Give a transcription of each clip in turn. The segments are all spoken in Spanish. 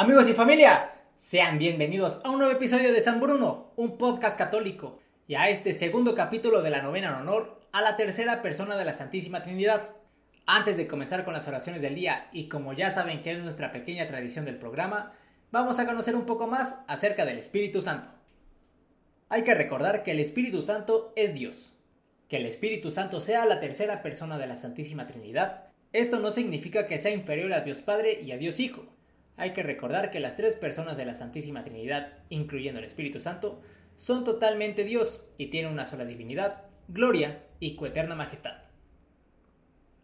Amigos y familia, sean bienvenidos a un nuevo episodio de San Bruno, un podcast católico, y a este segundo capítulo de la novena en honor a la tercera persona de la Santísima Trinidad. Antes de comenzar con las oraciones del día, y como ya saben que es nuestra pequeña tradición del programa, vamos a conocer un poco más acerca del Espíritu Santo. Hay que recordar que el Espíritu Santo es Dios. Que el Espíritu Santo sea la tercera persona de la Santísima Trinidad, esto no significa que sea inferior a Dios Padre y a Dios Hijo, hay que recordar que las tres personas de la Santísima Trinidad, incluyendo el Espíritu Santo, son totalmente Dios y tienen una sola divinidad, gloria y coeterna majestad.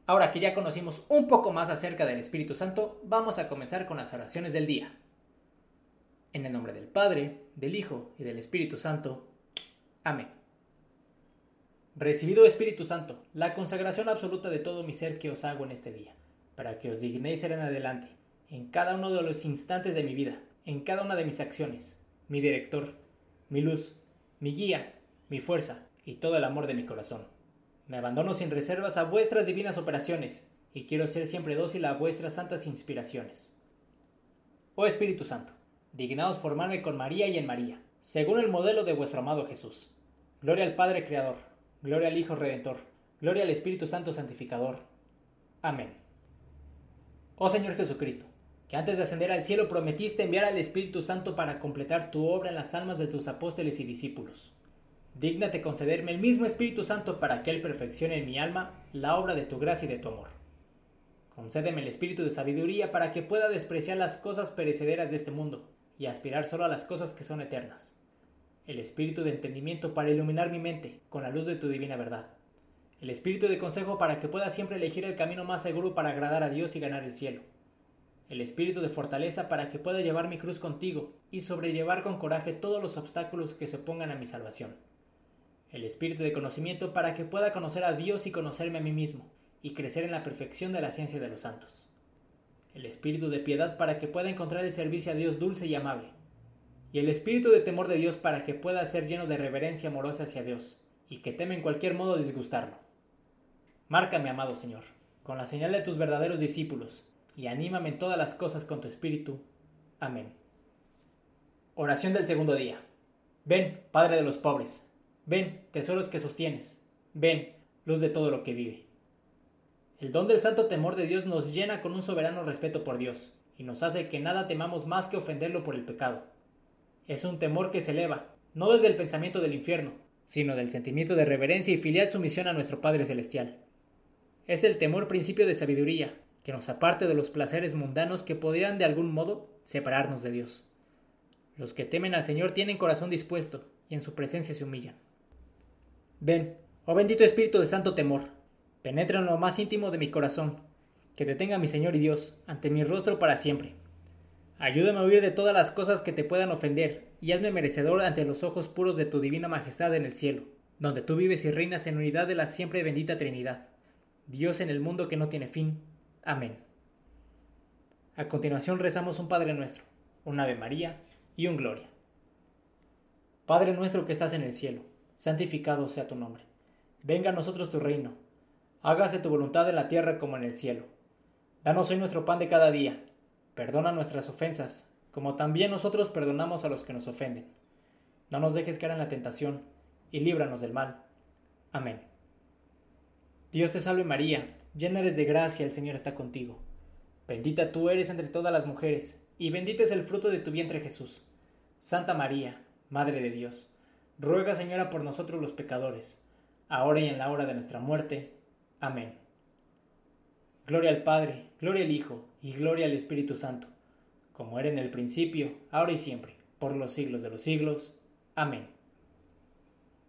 Ahora que ya conocimos un poco más acerca del Espíritu Santo, vamos a comenzar con las oraciones del día. En el nombre del Padre, del Hijo y del Espíritu Santo. Amén. Recibido Espíritu Santo, la consagración absoluta de todo mi ser que os hago en este día, para que os dignéis ser en adelante en cada uno de los instantes de mi vida, en cada una de mis acciones, mi director, mi luz, mi guía, mi fuerza y todo el amor de mi corazón. Me abandono sin reservas a vuestras divinas operaciones y quiero ser siempre dócil a vuestras santas inspiraciones. Oh Espíritu Santo, dignaos formarme con María y en María, según el modelo de vuestro amado Jesús. Gloria al Padre Creador, gloria al Hijo Redentor, gloria al Espíritu Santo Santificador. Amén. Oh Señor Jesucristo, que antes de ascender al cielo prometiste enviar al Espíritu Santo para completar tu obra en las almas de tus apóstoles y discípulos. Dígnate concederme el mismo Espíritu Santo para que Él perfeccione en mi alma la obra de tu gracia y de tu amor. Concédeme el espíritu de sabiduría para que pueda despreciar las cosas perecederas de este mundo y aspirar solo a las cosas que son eternas. El espíritu de entendimiento para iluminar mi mente con la luz de tu divina verdad. El espíritu de consejo para que pueda siempre elegir el camino más seguro para agradar a Dios y ganar el cielo el espíritu de fortaleza para que pueda llevar mi cruz contigo y sobrellevar con coraje todos los obstáculos que se opongan a mi salvación. El espíritu de conocimiento para que pueda conocer a Dios y conocerme a mí mismo, y crecer en la perfección de la ciencia de los santos. El espíritu de piedad para que pueda encontrar el servicio a Dios dulce y amable. Y el espíritu de temor de Dios para que pueda ser lleno de reverencia amorosa hacia Dios, y que teme en cualquier modo disgustarlo. Márcame, amado Señor, con la señal de tus verdaderos discípulos, y anímame en todas las cosas con tu espíritu. Amén. Oración del segundo día. Ven, Padre de los pobres. Ven, tesoros que sostienes. Ven, luz de todo lo que vive. El don del santo temor de Dios nos llena con un soberano respeto por Dios y nos hace que nada temamos más que ofenderlo por el pecado. Es un temor que se eleva, no desde el pensamiento del infierno, sino del sentimiento de reverencia y filial sumisión a nuestro Padre Celestial. Es el temor principio de sabiduría, que nos aparte de los placeres mundanos que podrían de algún modo separarnos de Dios. Los que temen al Señor tienen corazón dispuesto y en su presencia se humillan. Ven, oh bendito Espíritu de santo temor, penetra en lo más íntimo de mi corazón, que detenga mi Señor y Dios ante mi rostro para siempre. Ayúdame a huir de todas las cosas que te puedan ofender y hazme merecedor ante los ojos puros de tu divina majestad en el cielo, donde tú vives y reinas en unidad de la siempre bendita Trinidad, Dios en el mundo que no tiene fin Amén. A continuación rezamos un Padre nuestro, un Ave María y un Gloria. Padre nuestro que estás en el cielo, santificado sea tu nombre. Venga a nosotros tu reino. Hágase tu voluntad en la tierra como en el cielo. Danos hoy nuestro pan de cada día. Perdona nuestras ofensas, como también nosotros perdonamos a los que nos ofenden. No nos dejes caer en la tentación, y líbranos del mal. Amén. Dios te salve María llena eres de gracia, el Señor está contigo. Bendita tú eres entre todas las mujeres, y bendito es el fruto de tu vientre Jesús. Santa María, Madre de Dios, ruega Señora por nosotros los pecadores, ahora y en la hora de nuestra muerte. Amén. Gloria al Padre, gloria al Hijo, y gloria al Espíritu Santo, como era en el principio, ahora y siempre, por los siglos de los siglos. Amén.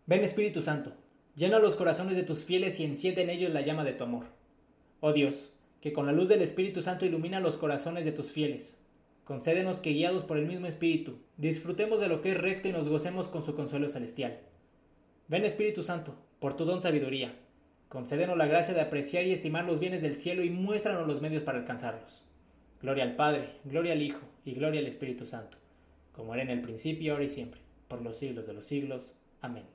Ven Espíritu Santo, llena los corazones de tus fieles y enciende en ellos la llama de tu amor. Oh Dios, que con la luz del Espíritu Santo ilumina los corazones de tus fieles. Concédenos que guiados por el mismo Espíritu, disfrutemos de lo que es recto y nos gocemos con su consuelo celestial. Ven Espíritu Santo, por tu don sabiduría. Concédenos la gracia de apreciar y estimar los bienes del cielo y muéstranos los medios para alcanzarlos. Gloria al Padre, gloria al Hijo y gloria al Espíritu Santo, como era en el principio, ahora y siempre, por los siglos de los siglos. Amén.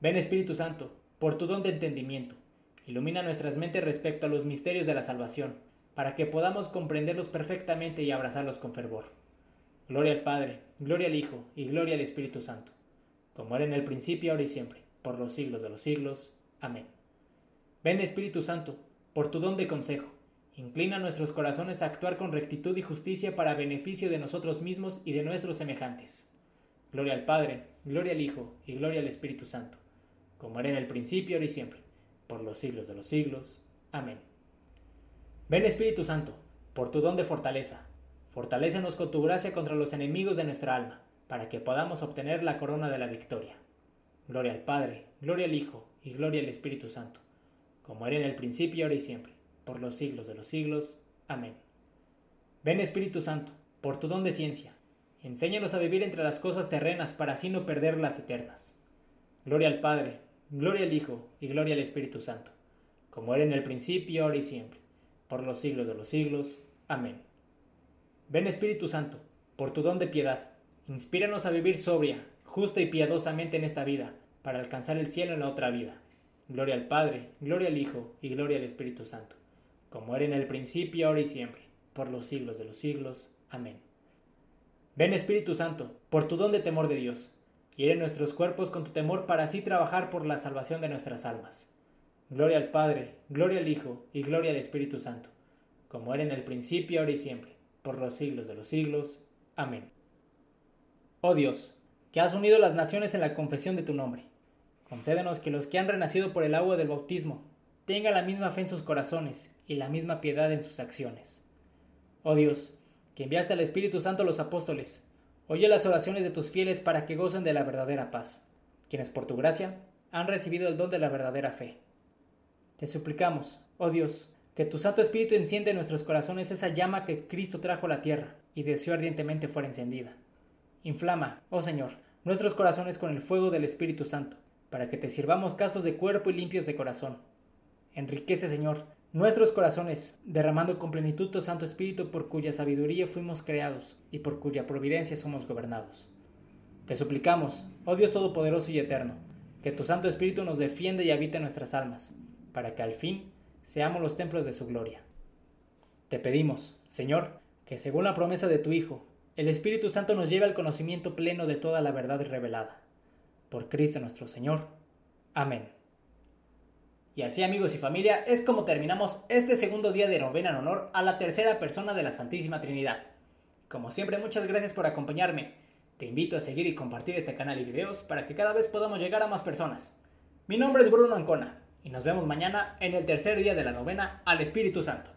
Ven Espíritu Santo, por tu don de entendimiento Ilumina nuestras mentes respecto a los misterios de la salvación. para que podamos comprenderlos perfectamente y abrazarlos con fervor. Gloria al Padre, gloria al Hijo y gloria al Espíritu Santo, como era en el principio, ahora y siempre, por los siglos de los siglos. Amén. Ven Espíritu Santo, por tu don de consejo, inclina nuestros corazones a actuar con rectitud y justicia para beneficio de nosotros mismos y de nuestros semejantes. Gloria al Padre, gloria al Hijo y gloria al Espíritu Santo, como era en el principio, ahora y siempre, por los siglos de los siglos. Amén. Ven Espíritu Santo, por tu don de fortaleza, fortalécenos con tu gracia contra los enemigos de nuestra alma, para que podamos obtener la corona de la victoria. Gloria al Padre, gloria al Hijo y gloria al Espíritu Santo, como era en el principio, ahora y siempre, por los siglos de los siglos. Amén. Ven Espíritu Santo, por tu don de ciencia, enséñanos a vivir entre las cosas terrenas para así no perder las eternas. Gloria al Padre, gloria al Hijo y gloria al Espíritu Santo, como era en el principio, ahora y siempre por los siglos de los siglos. Amén. Ven Espíritu Santo, por tu don de piedad, inspíranos a vivir sobria, justa y piadosamente en esta vida, para alcanzar el cielo en la otra vida. Gloria al Padre, gloria al Hijo y gloria al Espíritu Santo, como era en el principio, ahora y siempre, por los siglos de los siglos. Amén. Ven Espíritu Santo, por tu don de temor de Dios, hiere nuestros cuerpos con tu temor para así trabajar por la salvación de nuestras almas. Gloria al Padre, gloria al Hijo y gloria al Espíritu Santo, como era en el principio, ahora y siempre, por los siglos de los siglos. Amén. Oh Dios, que has unido las naciones en la confesión de tu nombre, concédenos que los que han renacido por el agua del bautismo tengan la misma fe en sus corazones y la misma piedad en sus acciones. Oh Dios, que enviaste al Espíritu Santo a los apóstoles, oye las oraciones de tus fieles para que gocen de la verdadera paz, quienes por tu gracia han recibido el don de la verdadera fe. Te suplicamos, oh Dios, que tu Santo Espíritu enciende en nuestros corazones esa llama que Cristo trajo a la tierra y deseó ardientemente fuera encendida. Inflama, oh Señor, nuestros corazones con el fuego del Espíritu Santo, para que te sirvamos castos de cuerpo y limpios de corazón. Enriquece, Señor, nuestros corazones, derramando con plenitud tu Santo Espíritu por cuya sabiduría fuimos creados y por cuya providencia somos gobernados. Te suplicamos, oh Dios Todopoderoso y Eterno, que tu Santo Espíritu nos defienda y habite nuestras almas para que al fin seamos los templos de su gloria. Te pedimos, Señor, que según la promesa de tu Hijo, el Espíritu Santo nos lleve al conocimiento pleno de toda la verdad revelada. Por Cristo nuestro Señor. Amén. Y así amigos y familia es como terminamos este segundo día de novena en honor a la tercera persona de la Santísima Trinidad. Como siempre muchas gracias por acompañarme. Te invito a seguir y compartir este canal y videos para que cada vez podamos llegar a más personas. Mi nombre es Bruno Ancona y nos vemos mañana en el tercer día de la novena al Espíritu Santo.